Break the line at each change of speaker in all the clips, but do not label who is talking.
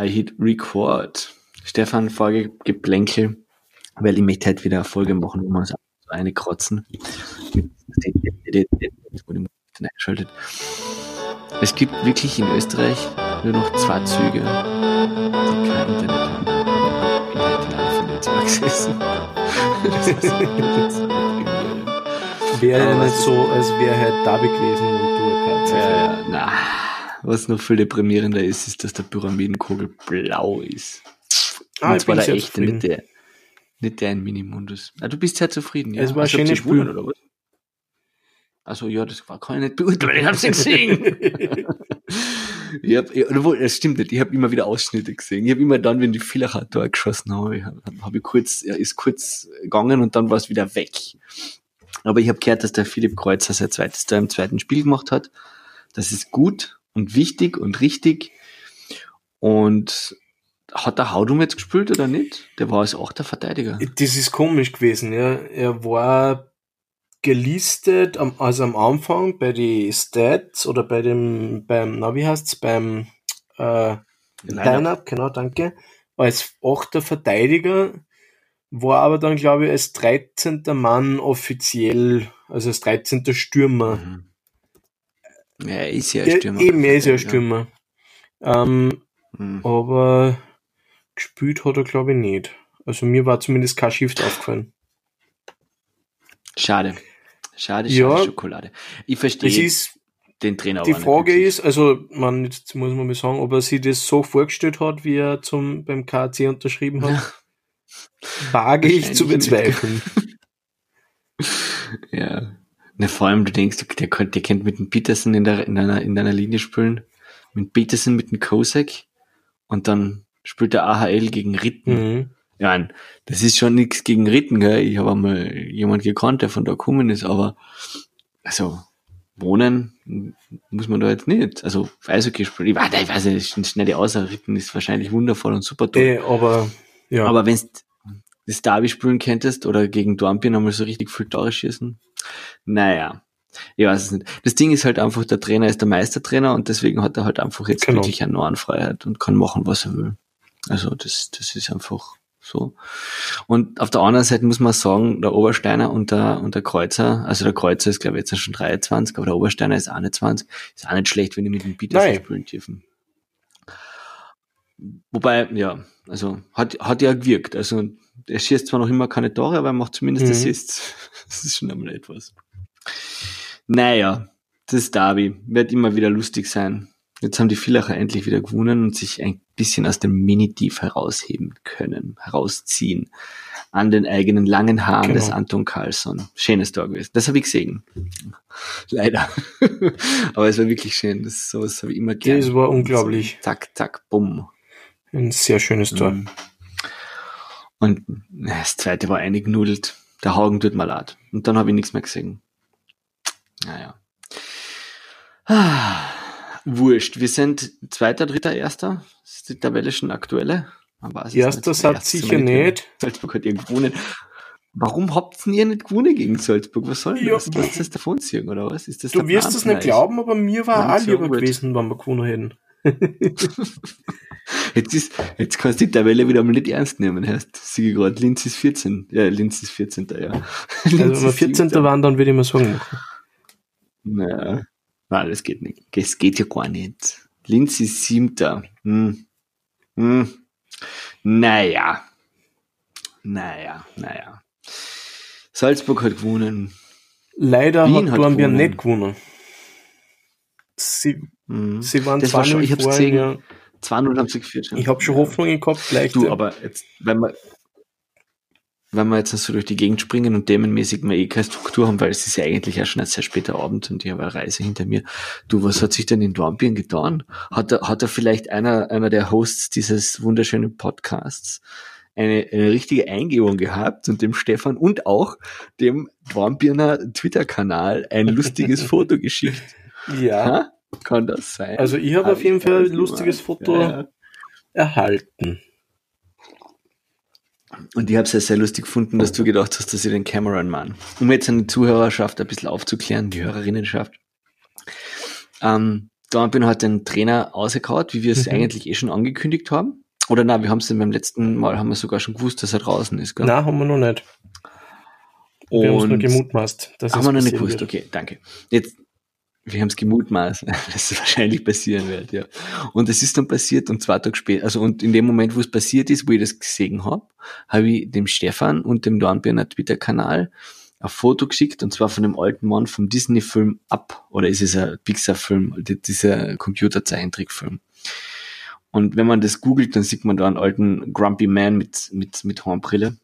I hit record. Stefan, Folge Geplänkel, weil ich möchte heute wieder eine Folge machen, wo wir uns eine krotzen. Es gibt wirklich in Österreich nur noch zwei Züge, die kein Internet haben. Ich bin heute in einem Netzwerk gesessen.
Wäre ja nicht so, als wäre halt da gewesen und du halt
Ja, ja, na. Was noch viel deprimierender ist, ist, dass der Pyramidenkugel blau ist.
Ah,
Und zwar der echte, nicht der, nicht der in Minimundus. Ah, du bist sehr zufrieden, ja.
Es war ein schönes Spiel.
oder was? Also ja, das war, kann ich nicht beurteilen, ich hab's nicht gesehen. ich hab, ich, obwohl, das stimmt nicht, ich habe immer wieder Ausschnitte gesehen. Ich habe immer dann, wenn die Villacher Tor geschossen haben, ich hab, ich kurz, er ist kurz gegangen und dann war es wieder weg. Aber ich habe gehört, dass der Philipp Kreuzer sein zweites Tor im zweiten Spiel gemacht hat. Das ist gut und wichtig und richtig. Und hat der Haudum jetzt gespielt oder nicht? Der war als achter Verteidiger.
Das ist komisch gewesen, ja. Er war gelistet, also am Anfang bei die Stats oder bei dem, beim, na wie heißt's, beim äh, Line-Up, genau, danke, als achter Verteidiger, war aber dann, glaube ich, als 13. Mann offiziell, also als 13. Stürmer.
Mhm. Ja, er ist ja ein Stürmer.
eben, er ist ja ein Stürmer. Ähm,
Mhm.
aber gespielt hat er, glaube ich, nicht. Also mir war zumindest kein Shift aufgefallen.
Schade. Schade, schade
Ja.
Schokolade. Ich verstehe den Trainer
die Frage ist, also man, jetzt muss man mal sagen, ob er sich das so vorgestellt hat, wie er zum, beim KC unterschrieben hat, wage ich zu bezweifeln.
Ja. Na, vor allem, du denkst, der, könnte- der kennt mit dem Peterson in, der, in, einer, in deiner Linie spielen. Mit Peterson, mit dem Kosek. Und dann spielt der AHL gegen Ritten.
Mhm.
Ja, nein, das ist schon nichts gegen Ritten, gell? Ich habe einmal jemand gekannt, der von da gekommen ist, aber also wohnen muss man da jetzt nicht. Also Eishockey spielen, ich weiß, ich weiß nicht, schnelle Außer Ritten ist wahrscheinlich wundervoll und super toll.
Äh, aber ja,
Aber wenn das Derby spielen könntest oder gegen Dornbirn einmal so richtig viel Tore schießen, naja, ich weiß es nicht. Das Ding ist halt einfach, der Trainer ist der Meistertrainer und deswegen hat er halt einfach jetzt
Genau.
wirklich eine Narrenfreiheit und kann machen, was er will. Also das, das ist einfach so. Und auf der anderen Seite muss man sagen, der Obersteiner und der, und der Kreuzer, also der Kreuzer ist glaube ich jetzt schon 23, aber der Obersteiner ist 21, ist auch nicht schlecht, wenn die mit dem
Nein.
spielen dürfen. Wobei, ja, also hat, hat ja gewirkt. Also er schießt zwar noch immer keine Tore, aber er macht zumindest
Mhm.
Assists. Das ist schon einmal etwas. Naja, das Derby wird immer wieder lustig sein. Jetzt haben die Villacher endlich wieder gewonnen und sich ein bisschen aus dem Mini-Tief herausheben können, herausziehen. An den eigenen langen Haaren
Genau.
des Anton Carlsson. Schönes Tor gewesen. Das habe ich gesehen. Leider. Aber es war wirklich schön. Das, sowas habe ich immer gerne.
das war unglaublich.
Zack, zack, bumm.
Ein sehr schönes Tor.
Mhm. Und das zweite war eingenudelt. Der Hagen tut mir leid. Und dann habe ich nichts mehr gesehen. Naja. Ah, wurscht. Wir sind zweiter, dritter, erster. Das ist die Tabelle schon aktuelle. Es
Erster. Satz
sind
sicher nicht.
Salzburg hat ihr gewonnen. Warum habt ihr nicht gewonnen gegen Salzburg? Was soll denn
Ja.
das? Was ist das davonziehen, oder was? Ist das
Du wirst es nicht glauben, aber mir war auch lieber gewesen, wenn wir gewonnen hätten.
Jetzt, ist, jetzt kannst du die Tabelle wieder mal nicht ernst nehmen. Heißt, siege gerade, Linz ist 14. Ja, Linz ist 14. Ja.
Also wenn wir 14. waren, dann würde ich mal sagen machen.
Naja. Nein, das geht nicht. Das geht ja gar nicht. Linz ist siebter. Hm. Hm. Naja. Naja, naja. Salzburg hat gewonnen.
Leider
Wien
hat Dornbirn
gewonnen.
nicht gewonnen. Sie,
Hm.
sie waren
Das war schon-
2-0
ich hab's gesehen.
ja.
2-0 haben sie geführt. ja.
Ich habe schon Hoffnungen gehabt, vielleicht.
Du, aber jetzt, wenn wir, wenn wir jetzt so durch die Gegend springen und themenmäßig mal eh keine Struktur haben, weil es ist ja eigentlich ja schon ein sehr später Abend und ich habe eine Reise hinter mir. Du, was hat sich denn in Dornbirn getan? Hat er, hat er vielleicht einer, einer der Hosts dieses wunderschönen Podcasts eine, eine richtige Eingebung gehabt und dem Stefan und auch dem Dornbirner Twitter-Kanal ein lustiges Foto geschickt?
ja.
Ha? Kann das sein?
Also ich habe
Hab
auf jeden Fall ein lustiges
gemacht.
Foto
Ja, ja.
erhalten.
Und ich habe es ja sehr lustig gefunden, dass du gedacht hast, dass ich den Cameron Mann, um jetzt an die Zuhörerschaft ein bisschen aufzuklären, die Hörerinnenschaft. Ähm, Dornbirn hat den Trainer ausgehauen, wie wir es
Mhm.
eigentlich eh schon angekündigt haben. Oder na, wir haben es beim letzten Mal haben wir sogar schon gewusst, dass er draußen ist, gell?
Nein, haben wir noch nicht. Wir haben es nur
Und
gemutmaßt. dass
haben
es
wir noch nicht gewusst,
wird.
okay, danke. Jetzt, wir haben es gemutmaßt, dass es wahrscheinlich passieren wird, ja. Und es ist dann passiert und zwei Tage später, also und in dem Moment, wo es passiert ist, wo ich das gesehen habe, habe ich dem Stefan und dem Dornbirner Twitter-Kanal ein Foto geschickt, und zwar von dem alten Mann vom Disney-Film Up, oder ist es ein Pixar-Film, die- dieser Computer-Zeichentrickfilm. Und wenn man das googelt, dann sieht man da einen alten Grumpy Man mit, mit, mit Hornbrille,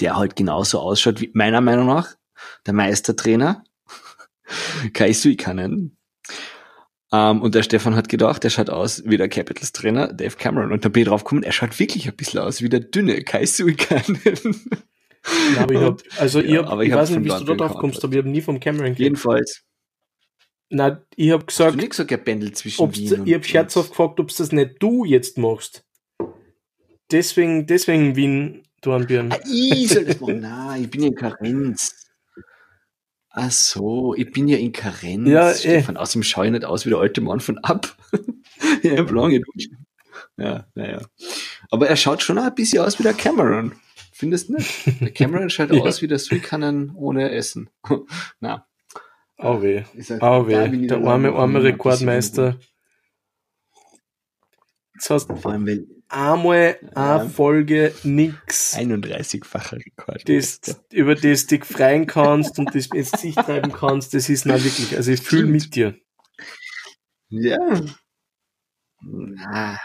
der halt genauso ausschaut wie, meiner Meinung nach, der Meistertrainer, Kai Suikanen. Ähm, und der Stefan hat gedacht, er schaut aus wie der Capitals Trainer Dave Cameron. Und da bin ich drauf gekommen, er schaut wirklich ein bisschen aus wie der dünne Kai Suikanen.
Ja, aber ich hab, also ich,
Ja,
hab,
aber
ich,
ich
weiß nicht, wie du da
Dornbirn
drauf kommst, aber ich habe nie vom Cameron geredet.
Jedenfalls.
Nein, ich habe
Hast
gesagt,
du nicht gesagt, er pendelt zwischen
ob's,
Wien und,
ich habe scherzhaft gefragt, ob das nicht du jetzt machst. Deswegen, deswegen Wien, Dornbirn.
Ah, ich soll das machen. Nein, ich bin in Karenz. Ach so, ich bin ja in Karenz.
Ja, eh.
Stefan, außerdem schaue ich nicht aus wie der alte Mann von ab. ja, ich lange duschen. Ja, naja. Aber er schaut schon ein bisschen aus wie der Cameron. Findest du nicht? Der Cameron schaut
Ja.
aus wie der Suikanen ohne Essen. Na,
Au weh.
bin
weh. Der arme, arme Rekordmeister. Jetzt hast du.
Vor allem, weil
einmal eine Folge nix,
31-facher Rekord.
das, über das du dich freuen kannst und das ins Gesicht treiben kannst. Das ist na wirklich, also ich fühle mit dir.
Ja. Na.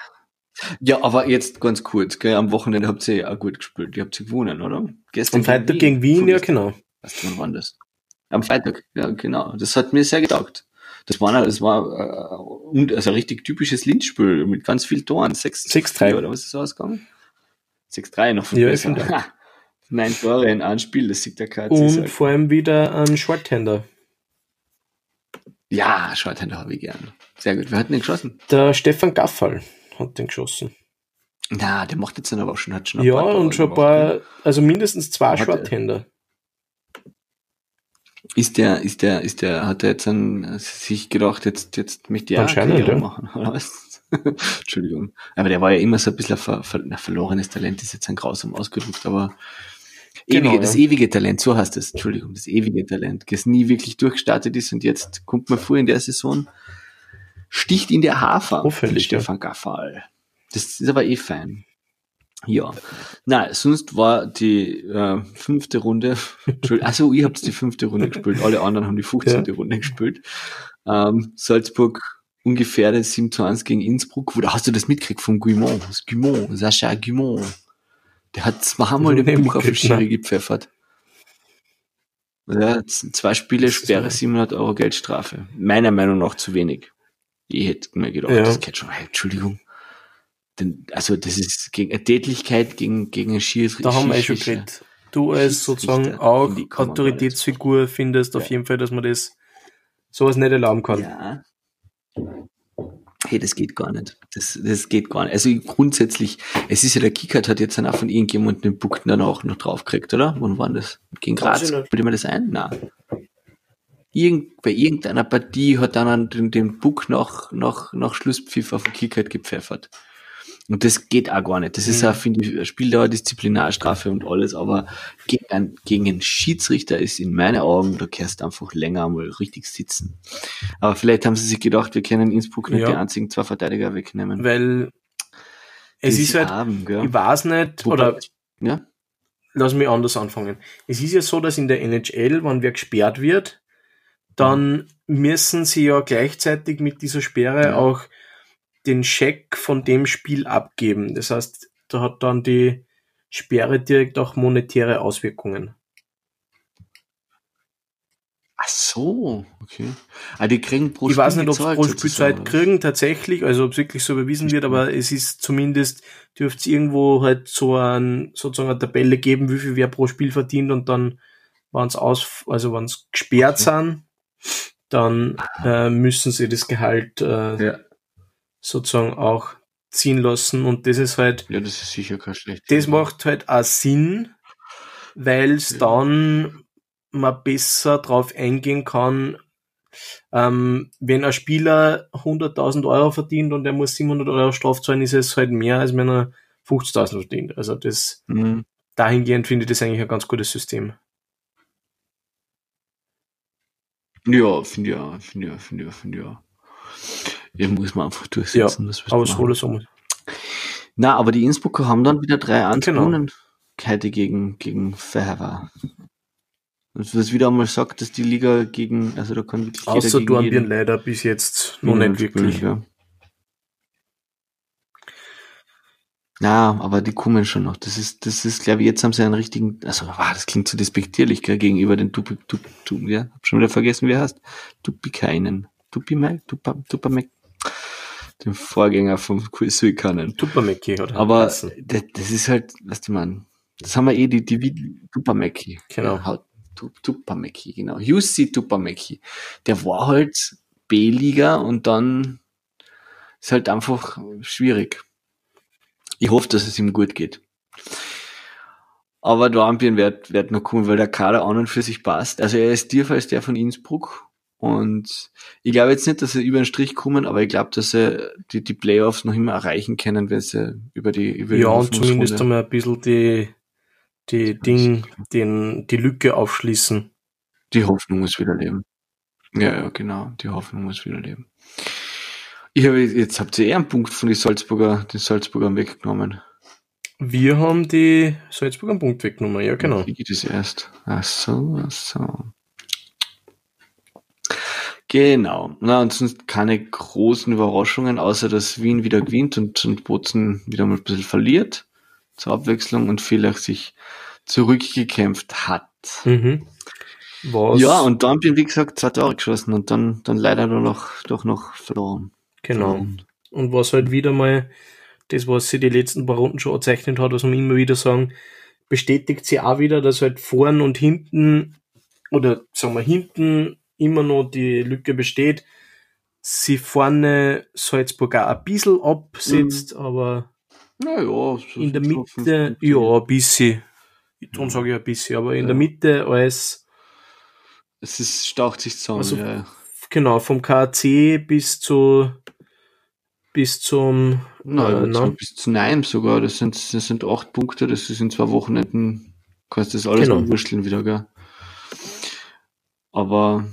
Ja, aber jetzt ganz kurz, gell, am Wochenende habt ihr ja auch gut gespielt. Ihr habt sie gewonnen, oder? Gestern
Am Freitag gegen Wien, ja genau.
Was wann war das? Am Freitag, ja genau. Das hat mir sehr getaugt. Das war, das war äh, und also ein richtig typisches Linzspiel mit ganz vielen Toren. 6
6-3.
oder was ist so ausgegangen? 6-3 noch viel
Ja,
besser. Neun Tore in einem Spiel, das sieht der KC.
Und
sagt.
vor allem wieder ein Shorthander.
Ja, Shorthänder habe ich gern. Sehr gut. Wer hat den geschossen?
Der Stefan Gaffal hat den geschossen.
Na, der macht jetzt dann aber auch schon, hat schon ein
Ja,
paar
und schon ein
gemacht, ne?
paar, also mindestens zwei
er-
Shorthänder.
Ist der, ist der, ist der, hat er jetzt an, sich gedacht, jetzt, jetzt möchte ich auch Karriere
ja.
machen, oder was? Entschuldigung. Aber der war ja immer so ein bisschen ein ver, ver, verlorenes Talent, ist jetzt ein grausam ausgedrückt, aber
Genau,
ewige, das
ja.
ewige Talent, so heißt es, Entschuldigung, das ewige Talent, das nie wirklich durchgestartet ist und jetzt kommt man vor in der Saison, sticht in der Hafer,
Auffällig, ja.
Stefan Gaffal. Das ist aber eh fein. Ja. Na, sonst war die äh, fünfte Runde, also ihr habt die fünfte Runde gespielt, alle anderen haben die 15.
Ja.
Runde gespielt. Ähm, Salzburg ungefähr das 7 zu 1 gegen Innsbruck. Wo hast du das mitgekriegt von Guimont? Guimont, Sascha Guimont. Der hat zweimal den Buch auf den Schiri gepfeffert. Ja, zwei Spiele, Sperre,
wahr.
700 Euro Geldstrafe. Meiner Meinung nach zu wenig. Ich hätte mir gedacht,
Ja.
das geht schon, hey, Entschuldigung. Denn, also, das ist gegen eine Tätlichkeit gegen, gegen einen Schiedsrichter.
Da haben wir eh schon geredet. Du als sozusagen auch Autoritätsfigur findest auf
Ja.
jeden Fall, dass man das sowas nicht erlauben kann.
Ja. Hey, das geht gar nicht. Das, das geht gar nicht. Also grundsätzlich, es ist ja der Kickert hat jetzt dann auch von irgendjemandem den Puck dann auch noch draufgekriegt, oder? Wann war das? Gegen Graz? Bildet mir das ein? Nein. Irgend, bei irgendeiner Partie hat dann den, den Puck nach, nach, nach Schlusspfiff auf den Kickert gepfeffert. Und das geht auch gar nicht. Das ist
Mhm.
auch, finde ich, Spieldauer, Disziplinarstrafe und alles, aber gegen einen, gegen einen Schiedsrichter ist in meinen Augen, da du einfach länger mal richtig sitzen. Aber vielleicht haben sie sich gedacht, wir können Innsbruck nicht
Ja.
die einzigen zwei Verteidiger wegnehmen.
Weil es ist halt,
haben,
ich weiß nicht,
Wobei-
oder
ja?
lass mich anders anfangen. Es ist ja so, dass in der NHL, wenn wer gesperrt wird, dann müssen sie ja gleichzeitig mit dieser Sperre
Ja.
auch den Scheck von dem Spiel abgeben. Das heißt, da hat dann die Sperre direkt auch monetäre Auswirkungen.
Ach so, okay. Ah, die kriegen pro
ich weiß nicht, ob sie pro Spielzeit kriegen tatsächlich, also ob es wirklich so überwiesen wird, aber es ist zumindest, dürfte es irgendwo halt so ein, sozusagen eine Tabelle geben, wie viel wer pro Spiel verdient und dann, wenn es aus, also wenn es gesperrt sind, dann äh, müssen sie das Gehalt äh,
Ja.
Sozusagen auch ziehen lassen und das ist halt,
ja, das ist sicher kein schlecht.
das macht halt auch Sinn, weil es
Ja.
dann man besser drauf eingehen kann, Ähm, wenn ein Spieler 100.000 Euro verdient und er muss 700 Euro Straf zahlen, ist es halt mehr, als wenn er 50.000 verdient. Also das, mhm. dahingehend finde ich das eigentlich ein ganz gutes System.
Ja, finde ich ja, finde ich ja, finde ich ja, finde ich ja. Ja, muss man einfach durchsetzen.
Ja, aber so so.
Na, aber die Innsbrucker haben dann wieder 3-1 genau. gewonnen. Heute gegen, gegen Ferrara. Und was wieder einmal sagt, dass die Liga gegen, also da kann
wirklich Außer Dornbirn leider bis jetzt noch nicht wirklich. Ja.
Na, aber die kommen schon noch. Das ist, das ist, glaube ich, jetzt haben sie einen richtigen, also, wow, das klingt so despektierlich, gell, gegenüber den Tupi, Tup, Tup, ja, hab schon wieder vergessen, wie er heißt. Tupikainen. Tupimek, Tupamek, den Vorgänger vom Suikanen.
Tupameki,
oder? Aber, das, das ist halt, was du meinst, das haben wir eh, die, die, Tupameki.
Genau. Ja,
Tupameki, genau. Jussi Tupameki. Der war halt B-Liga und dann ist halt einfach schwierig. Ich hoffe, dass es ihm gut geht. Aber Dornbirn wird, wird noch kommen, weil der Kader an und für sich passt. Also er ist tiefer als der von Innsbruck. Und ich glaube jetzt nicht, dass sie über den Strich kommen, aber ich glaube, dass sie die, die Playoffs noch immer erreichen können, wenn sie über die über
Ja, und zumindest einmal ein bisschen die, die Ding, den, die Lücke aufschließen.
Die Hoffnung muss wieder leben. Ja, ja, genau. Die Hoffnung muss wieder leben. Ich habe, jetzt habt ihr eher einen Punkt von den Salzburger, den Salzburgern weggenommen.
Wir haben die Salzburger einen Punkt weggenommen, ja, genau.
Wie geht es erst? Ach so, ach so. Genau. Na, und sonst keine großen Überraschungen, außer dass Wien wieder gewinnt und, und Bozen wieder mal ein bisschen verliert zur Abwechslung und vielleicht sich zurückgekämpft hat.
Mhm.
Was? Ja, und dann bin, wie gesagt, zwei Tore geschossen und dann, dann leider nur noch, doch noch verloren.
Genau. Und was halt wieder mal das, was sie die letzten paar Runden schon erzeichnet hat, was man immer wieder sagen, bestätigt sie auch wieder, dass halt vorn und hinten oder sagen wir hinten immer noch die Lücke besteht. Sie vorne Salzburg auch ein bisschen absetzt, mhm. aber
so
in der Mitte, ja, ein bisschen. Darum sage ich ein bisschen, aber in ja. der Mitte alles.
Es ist, staucht sich zusammen, also, ja.
Genau, vom KC bis zu bis zum
Nein, äh, bis zu Nein sogar. Das sind, das sind acht Punkte, das ist in zwei Wochenenden, kannst du das alles genau. umwurschteln wieder, gell? Aber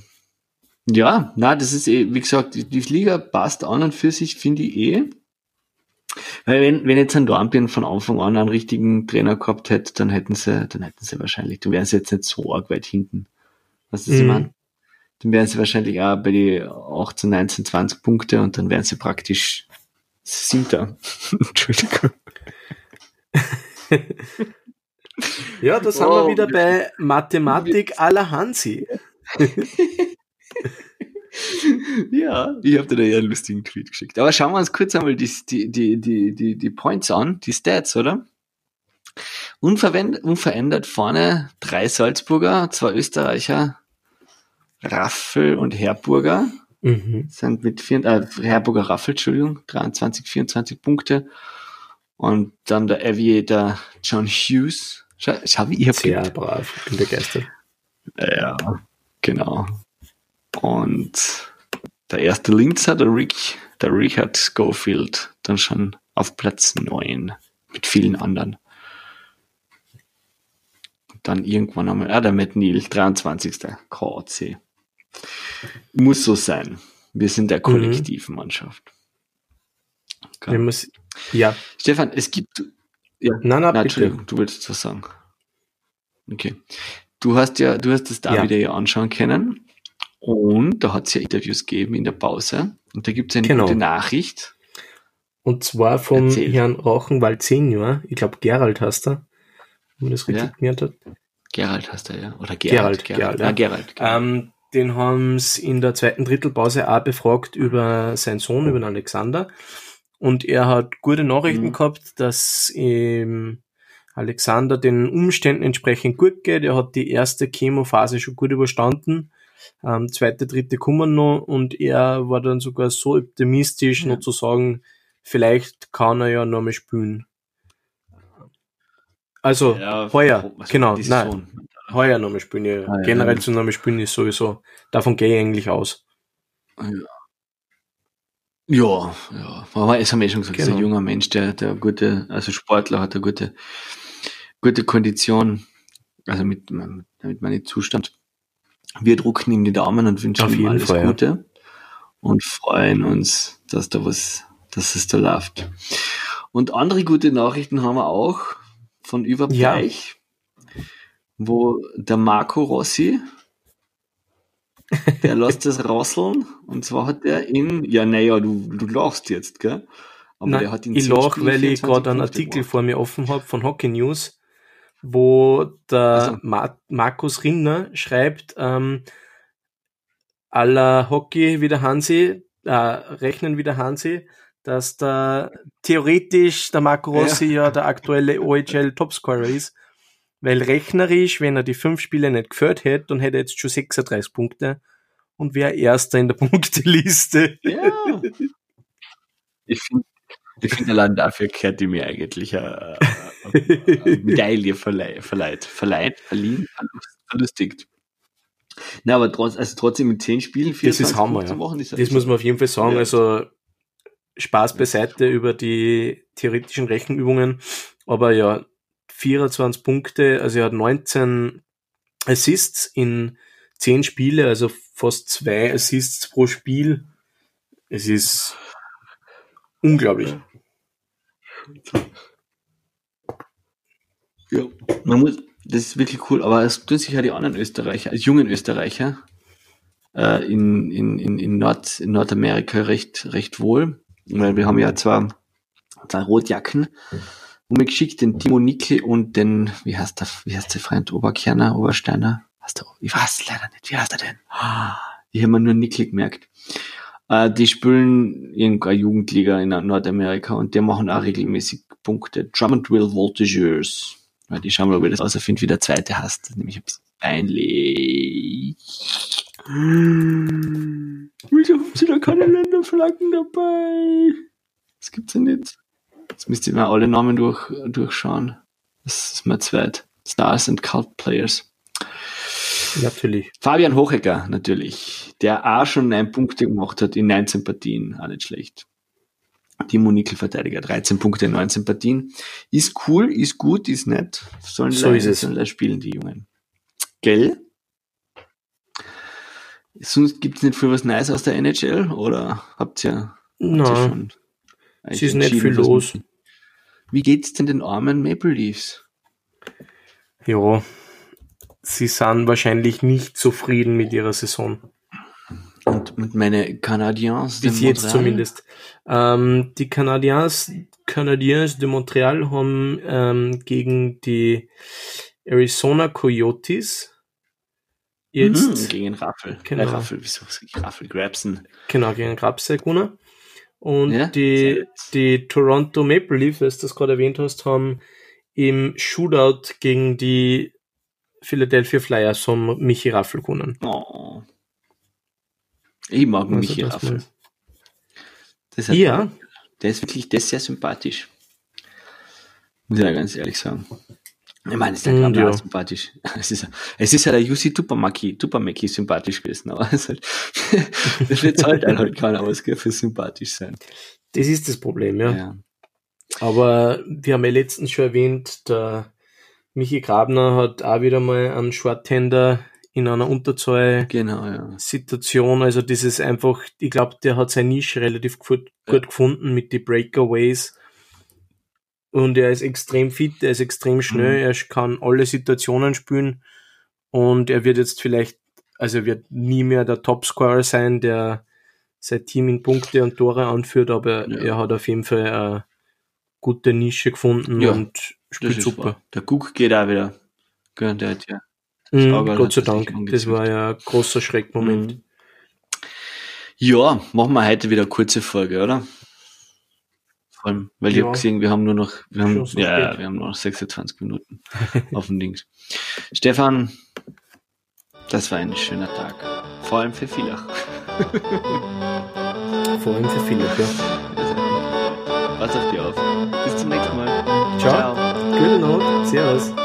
ja, na, das ist eh, wie gesagt, die, die Liga passt an und für sich, finde ich eh. Weil wenn, wenn jetzt ein Dornbirn von Anfang an einen richtigen Trainer gehabt hätte, dann hätten sie, dann hätten sie wahrscheinlich, dann wären sie jetzt nicht so arg weit hinten. Was ist, mhm. ich meine? Dann wären sie wahrscheinlich auch bei die 18, 19, 20 Punkte und dann wären sie praktisch Siebter. Entschuldigung.
ja, das oh, haben wir wieder bei Mathematik la Hansi.
ja, ich habe dir da ja einen lustigen Tweet geschickt. Aber schauen wir uns kurz einmal die, die, die, die, die, die Points an, die Stats, oder? unverändert vorne drei Salzburger, zwei Österreicher, Raffel und Herburger. Mhm. Sind mit vier, äh, Herburger Raffel, Entschuldigung, 23, 24 Punkte. Und dann der Aviator John Hughes. Schau, schau wie ihr
Sehr brav, bin begeistert.
Ja, genau. Und der erste Linzer, der Rick, der Richard Schofield, dann schon auf Platz 9 mit vielen anderen. dann irgendwann einmal, ah, der Matt Neal, 23. KC. Muss so sein. Wir sind der Kollektivmannschaft.
Okay. Wir müssen, ja.
Stefan, es gibt, ja,
nein, nein,
nein Entschuldigung, du willst was sagen. Okay. Du hast ja, du hast das da ja. wieder ja anschauen können. Und da hat es ja Interviews gegeben in der Pause. Und da gibt es eine genau. gute Nachricht.
Und zwar vom Erzähl. Herrn Rauchenwald Senior. Ich glaube, Gerald hast du. Wenn man das richtig ja. gemerkt hat.
Gerald hast du, ja. Oder
Gerald. Gerald, Gerald.
Ja, Gerald.
Gerald. Ähm, den haben sie in der zweiten Drittelpause auch befragt über seinen Sohn, über den Alexander. Und er hat gute Nachrichten mhm. gehabt, dass ähm, Alexander den Umständen entsprechend gut geht. Er hat die erste Chemophase schon gut überstanden ähm, zweite, dritte kommen noch und er war dann sogar so optimistisch, ja. noch zu sagen, vielleicht kann er ja noch mal spielen. Also, ja, heuer, genau, nein, heuer noch mal spielen. Ja. Ah, Generell zu noch mal spielen ist sowieso, davon gehe ich eigentlich aus.
Ja, ja. Aber es haben wir eh schon gesagt, genau. ist ein junger Mensch, der, der gute, also Sportler hat eine gute, gute Kondition. Also mit, damit meine Zustand. Wir drucken ihm die Daumen und wünschen
Auf
ihm alles
Fall, ja.
Gute und freuen uns, dass da was, dass es da läuft. Und andere gute Nachrichten haben wir auch von Überbleich, wo der Marco Rossi, der lässt das rasseln. Und zwar hat er in, ja, naja, du, du lachst jetzt, gell? Aber
Nein,
der hat in
ich
10
lach, weil ich
24
gerade einen Artikel
gemacht.
vor mir offen habe von Hockey News, wo der
Also.
Ma Markus Rinner schreibt, ähm, aller Hockey wie der Hansi, äh, rechnen wie der Hansi, dass da theoretisch der Marco Rossi ja, der aktuelle OHL Topscorer ist, weil rechnerisch, wenn er die fünf Spiele nicht geführt hätte, dann hätte er jetzt schon 36 Punkte und wäre Erster in der Punkteliste.
Ja. Ich finde, ich find, allein dafür gehört die mir eigentlich eine, eine, eine Medaille verleiht, verleiht, verleiht, verliehen, verlustigt. Na, aber trotz, also trotzdem mit 10 Spielen,
Das ist Hammer, ja.
machen, ist
Das muss man auf jeden Fall sagen.
Ja.
Also Spaß beiseite über die theoretischen Rechenübungen. Aber ja, 24 Punkte, also er hat 19 Assists in 10 Spiele, also fast zwei Assists pro Spiel. Es ist unglaublich.
Ja, man muss, das ist wirklich cool, aber es tun sich ja die anderen Österreicher, als jungen Österreicher, äh, in, in, in, in, Nord, in Nordamerika recht, recht wohl. Weil wir haben ja zwei, zwei Rotjacken umgeschickt, den Timo Nickel und den, wie heißt der, wie heißt der Freund, Oberkerner, Obersteiner? Was der, ich weiß leider nicht, wie heißt er denn? Ah, Ich habe mir nur Nickel gemerkt. Äh, die spielen irgendeine Jugendliga in Nordamerika und die machen auch regelmäßig Punkte. Drummondville Voltigeurs. Ja, die schauen wir, ob ich das außerfinde, wie der zweite heißt. Nämlich ein bisschen peinlich. Wieso haben sie da keine Länderflaggen dabei? Das gibt's ja nicht. Jetzt müsst ihr mal alle Namen durch, durchschauen. Das ist mein zweit. Stars and Cult Players.
Natürlich.
Fabian Hochecker natürlich, der auch schon neun Punkte gemacht hat in 19 Partien, auch nicht schlecht. Timo Nickel Verteidiger, 13 Punkte in 19 Partien. Ist cool, ist gut, ist nett. Sollen
So ist es.
sollen spielen, die Jungen. Gell? Sonst gibt's nicht viel was Neues aus der NHL, oder habt ihr, habt ihr schon
es ist nicht viel los.
Wie geht's denn den armen Maple Leafs?
Ja, sie sind wahrscheinlich nicht zufrieden mit ihrer Saison.
Und mit meine Canadiens
Bis jetzt zumindest. Ähm, die Canadiens, Canadiens de Montreal haben ähm, gegen die Arizona Coyotes jetzt,
Mhm, gegen Raffel.
Genau.
Äh, Raffel, wieso Raffel? Grabson.
genau, gegen Grabse gewonnen. Und
Ja,
die, die Toronto Maple Leafs, das gerade erwähnt hast, haben im Shootout gegen die Philadelphia Flyers haben Michi Raffel gewonnen.
Oh. Ich mag
Also
Michi Raffel. Das hat-
Ja,
Der ist wirklich, der ist sehr sympathisch. Muss ich ja ganz ehrlich sagen. Ich meine, ist der
Mm,
Grabner
ja.
sympathisch. Es ist, es ist ja der Jussi Tupamaki, Tupamaki sympathisch gewesen, aber es halt, das wird halt einen halt keiner aus, für sympathisch sein.
das ist das Problem, ja.
Ja.
Aber wir haben ja letztens schon erwähnt, der Michi Grabner hat auch wieder mal einen Shorthander in einer Unterzahl-Situation.
Genau, ja.
Also das ist einfach, ich glaube, der hat seine Nische relativ gut, gut gefunden mit die Breakaways. Und er ist extrem fit, er ist extrem schnell, er kann alle Situationen spielen und er wird jetzt vielleicht, also er wird nie mehr der Topscorer sein, der sein Team in Punkte und Tore anführt, aber
Ja.
er hat auf jeden Fall eine gute Nische gefunden und spielt
ist
super.
wahr. Der Cook geht auch wieder. Der hat ja
Mhm, Gott sei Dank, das war ja ein großer Schreckmoment.
Mhm. Ja, machen wir heute wieder eine kurze Folge, oder? Vor allem, weil ich
Ja.
habe gesehen, wir haben nur noch, wir haben,
so
ja,
spät.
wir haben nur noch 26 Minuten auf dem Dings. Stefan, das war ein schöner Tag. Vor allem für Villach.
Vor allem für viele. Ja.
Pass auf dich auf. Bis zum nächsten Mal.
Ciao. Gute Nacht. Servus.